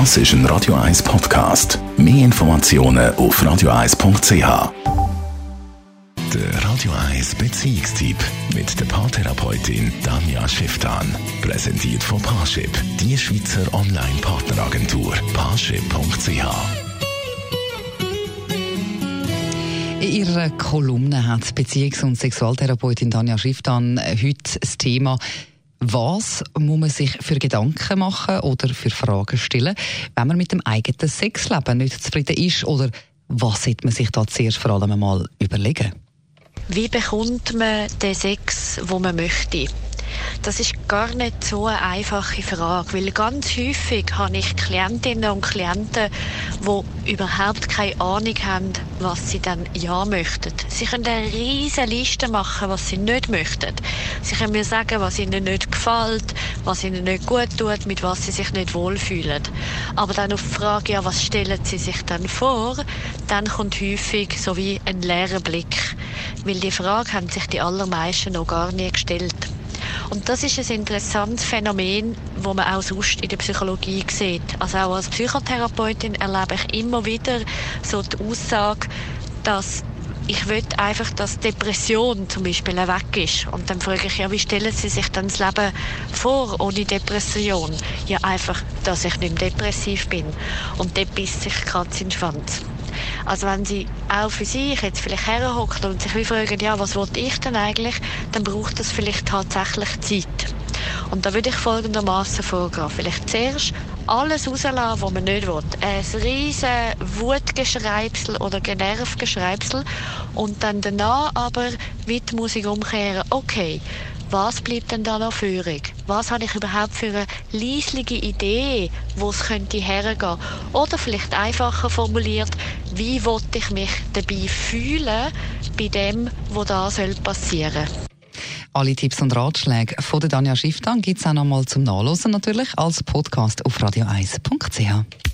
Das ist ein Radio 1 Podcast. Mehr Informationen auf radio1.ch. Der Radio 1 Beziehungstyp mit der Paartherapeutin Danja Schifftan. Präsentiert von Paarship, die Schweizer Online-Partneragentur. Paarship.ch. In ihrer Kolumne hat Beziehungs- und Sexualtherapeutin Danja Schifftan heute das Thema was muss man sich für Gedanken machen oder für Fragen stellen, wenn man mit dem eigenen Sexleben nicht zufrieden ist? Oder was sollte man sich da zuerst vor allem einmal überlegen? Wie bekommt man den Sex, wo man möchte? Das ist gar nicht so eine einfache Frage, weil ganz häufig habe ich Klientinnen und Klienten, die überhaupt keine Ahnung haben, was sie dann ja möchten. Sie können eine riesige Liste machen, was sie nicht möchten. Sie können mir sagen, was ihnen nicht gefällt, was ihnen nicht gut tut, mit was sie sich nicht wohlfühlen. Aber dann auf die Frage, ja, was stellen sie sich dann vor, dann kommt häufig so wie ein leerer Blick. Weil die Frage haben sich die allermeisten noch gar nie gestellt. Und das ist ein interessantes Phänomen, wo man auch sonst in der Psychologie sieht. Also auch als Psychotherapeutin erlebe ich immer wieder so die Aussage, dass ich will einfach, dass Depression zum Beispiel weg ist. Und dann frage ich, ja, wie stellen Sie sich dann das Leben vor ohne Depression? Ja, einfach, dass ich nicht mehr depressiv bin. Und dort bisst sich Katz in den Schwanz. Also wenn sie auch für sich jetzt vielleicht herhockt und sich wie fragen, ja, was wollte ich denn eigentlich, dann braucht das vielleicht tatsächlich Zeit. Und da würde ich folgendermaßen vorgehen. Vielleicht zuerst alles rauslassen, was man nicht will. Ein riesen Wutgeschreibsel oder Genervgeschreibsel und dann danach aber wie die Musik umkehren. Okay, was bleibt denn da noch führig? Was habe ich überhaupt für eine leislige Idee, wo es könnte hergehen? Oder vielleicht einfacher formuliert, wie wollte ich mich dabei fühlen bei dem, was da soll passieren alle Tipps und Ratschläge von der Danja Schifftan gibt es auch noch mal zum Nachlesen natürlich als Podcast auf radio1.ch.